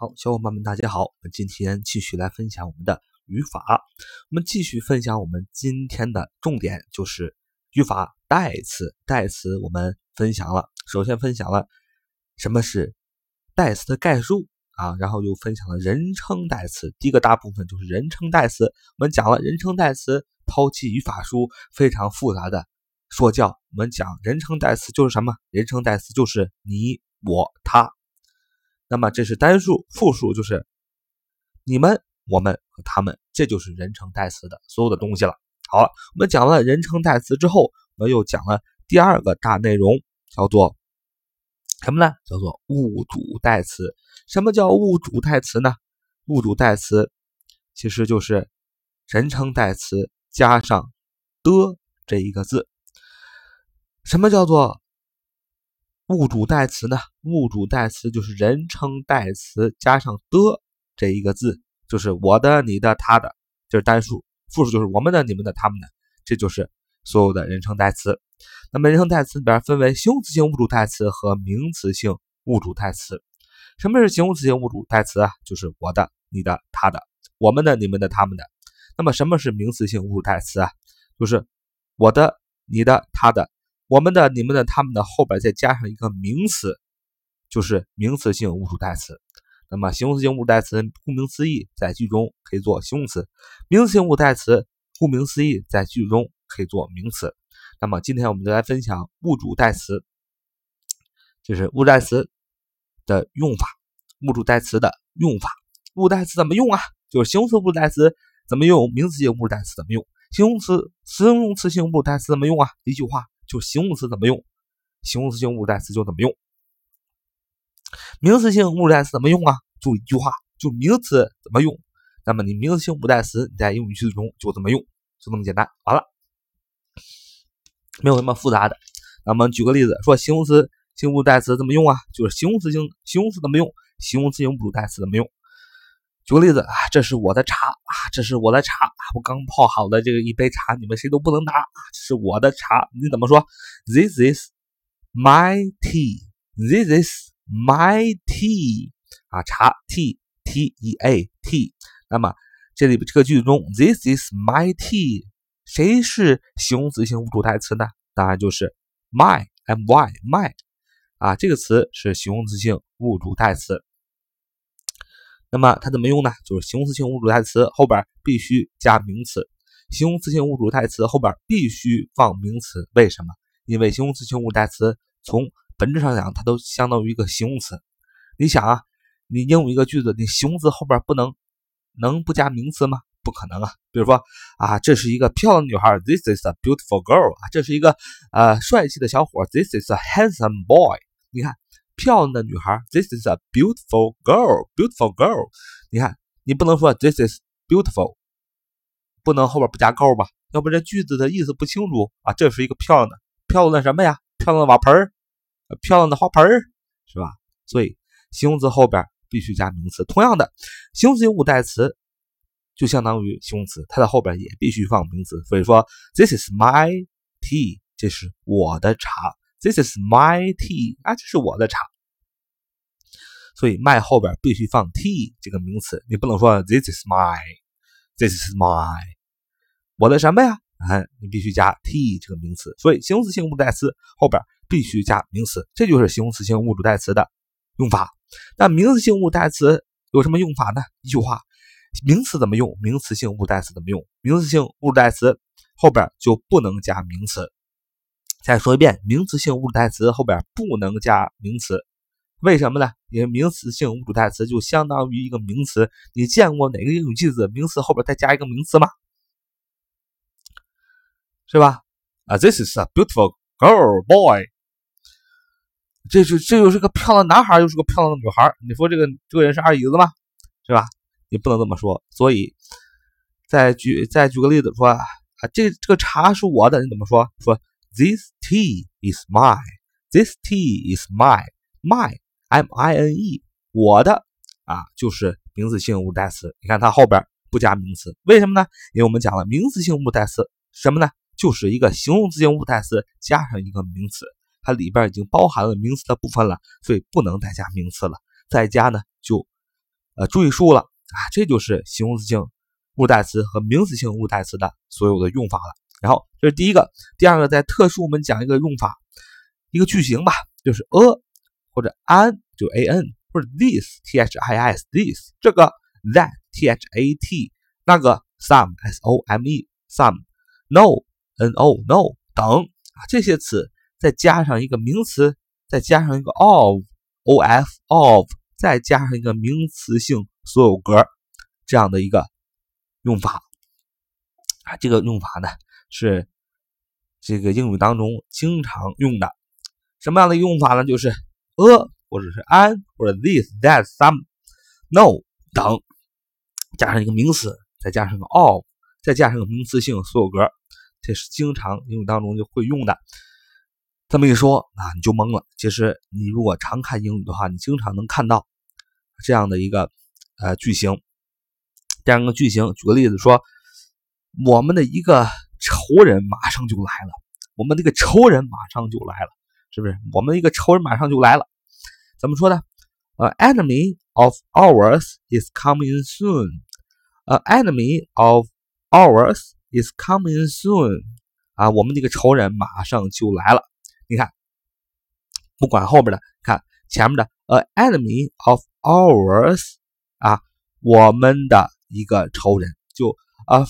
好，小伙伴们，大家好。我们今天继续来分享我们的语法。我们继续分享我们今天的重点就是语法代词。代词我们分享了，首先分享了什么是代词的概述啊，然后又分享了人称代词。第一个大部分就是人称代词。我们讲了人称代词，抛弃语法书非常复杂的说教。我们讲人称代词就是什么？人称代词就是你、我、他。那么这是单数，复数就是你们、我们和他们，这就是人称代词的所有的东西了。好了，我们讲了人称代词之后，我们又讲了第二个大内容，叫做什么呢？叫做物主代词。什么叫物主代词呢？物主代词其实就是人称代词加上的这一个字。什么叫做？物主代词呢？物主代词就是人称代词加上的这一个字，就是我的、你的、他的，这是单数；复数就是我们的、你们的、他们的，这就是所有的人称代词。那么人称代词里边分为形容词性物主代词和名词性物主代词。什么是形容词性物主代词啊？就是我的、你的、他的、我们的、你们的、他们的。那么什么是名词性物主代词啊？就是我的、你的、他的。我们的、你们的、他们的后边再加上一个名词，就是名词性物主代词。那么形容词性物主代词，顾名思义，在句中可以做形容词；名词性物主代词，顾名思义，在句中可以做名词。那么今天我们就来分享物主代词，就是物主代词的用法。物主代词的用法，物主代词怎么用啊？就是形容词物主代词怎么用？名词性物主代词怎么用？形容词、形容词性物主代词怎么用啊？一句话。就形容词怎么用，形容词性物主代词就怎么用。名词性物主代词怎么用啊？就一句话，就名词怎么用，那么你名词性物主代词你在英语句子中就怎么用，就这么简单。完了，没有什么复杂的。那么举个例子，说形容词性物主代词怎么用啊？就是形容词性形容词怎么用，形容词性物主代词怎么用。举个例子啊，这是我的茶啊，这是我的茶，我刚泡好的这个一杯茶，你们谁都不能拿，这是我的茶，你怎么说？This is my tea. This is my tea. 啊，茶 T T E A T。那么这里这个句子中，This is my tea，谁是形容词性物主代词呢？当然就是 my M Y my 啊，这个词是形容词性物主代词。那么它怎么用呢？就是形容词性物主代词后边必须加名词，形容词性物主代词后边必须放名词。为什么？因为形容词性物主代词从本质上讲，它都相当于一个形容词。你想啊，你应用一个句子，你形容词后边不能能不加名词吗？不可能啊。比如说啊，这是一个漂亮女孩，This is a beautiful girl 啊，这是一个呃帅气的小伙，This is a handsome boy。你看。漂亮的女孩，This is a beautiful girl，beautiful girl。你看，你不能说 This is beautiful，不能后边不加 girl 吧？要不这句子的意思不清楚啊。这是一个漂亮的，漂亮的什么呀？漂亮的瓦盆儿，漂亮的花盆儿，是吧？所以形容词后边必须加名词。同样的，形容词物代词就相当于形容词，它的后边也必须放名词。所以说，This is my tea，这是我的茶。This is my tea 啊，这是我的茶，所以 my 后边必须放 tea 这个名词，你不能说 This is my，This is my，我的什么呀？啊，你必须加 tea 这个名词，所以形容词性物主代词后边必须加名词，这就是形容词性物主代词的用法。那名词性物代词有什么用法呢？一句话，名词怎么用？名词性物代词怎么用？名词性物主代词后边就不能加名词。再说一遍，名词性物主代词后边不能加名词，为什么呢？因为名词性物主代词就相当于一个名词。你见过哪个英语句子名词后边再加一个名词吗？是吧？啊，This is a beautiful girl, boy。这是这又是个漂亮男孩，又是个漂亮的女孩。你说这个这个人是二椅子吗？是吧？你不能这么说。所以再举再举个例子说啊，这这个茶是我的，你怎么说？说。This tea is mine. This tea is mine. Mine, M-I-N-E，我的啊，就是名词性物代词。你看它后边不加名词，为什么呢？因为我们讲了名词性物代词什么呢？就是一个形容词性物代词加上一个名词，它里边已经包含了名词的部分了，所以不能再加名词了。再加呢，就呃注意数了啊，这就是形容词性物代词和名词性物代词的所有的用法了。然后这是第一个，第二个在特殊我们讲一个用法，一个句型吧，就是 a 或者 an 就 a n 或者 this t h i s this 这个 that t h a t 那个 some s o m e some no n o no 等啊这些词再加上一个名词，再加上一个 of o f of 再加上一个名词性所有格这样的一个用法啊，这个用法呢。是这个英语当中经常用的，什么样的用法呢？就是 a 或者是 an 或者 this that some no 等，加上一个名词，再加上个 of，再加上个名词性所有格，这是经常英语当中就会用的。这么一说啊，你就懵了。其实你如果常看英语的话，你经常能看到这样的一个呃句型，这样一个句型。举个例子说，我们的一个。仇人马上就来了，我们这个仇人马上就来了，是不是？我们一个仇人马上就来了，怎么说呢？A enemy of ours is coming soon. A enemy of ours is coming soon. 啊，我们这个仇人马上就来了。你看，不管后边的，看前面的，a enemy of ours 啊，我们的一个仇人，就 a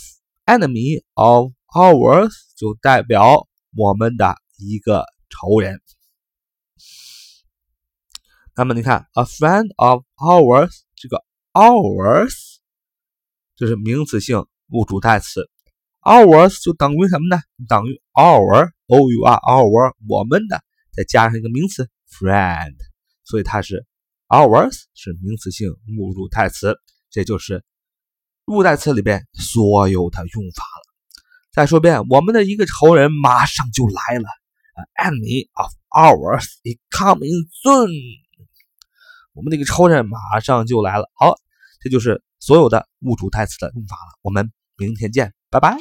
enemy of Ours 就代表我们的一个仇人。那么你看，a friend of ours 这个 ours 这是名词性物主代词，ours 就等于什么呢？等于 our o u r our 我们的，再加上一个名词 friend，所以它是 ours 是名词性物主代词，这就是物代词里边所有的用法了。再说一遍，我们的一个仇人马上就来了。Enemy of ours is coming soon。我们的一个仇人马上就来了。好，这就是所有的物主代词的用法了。我们明天见，拜拜。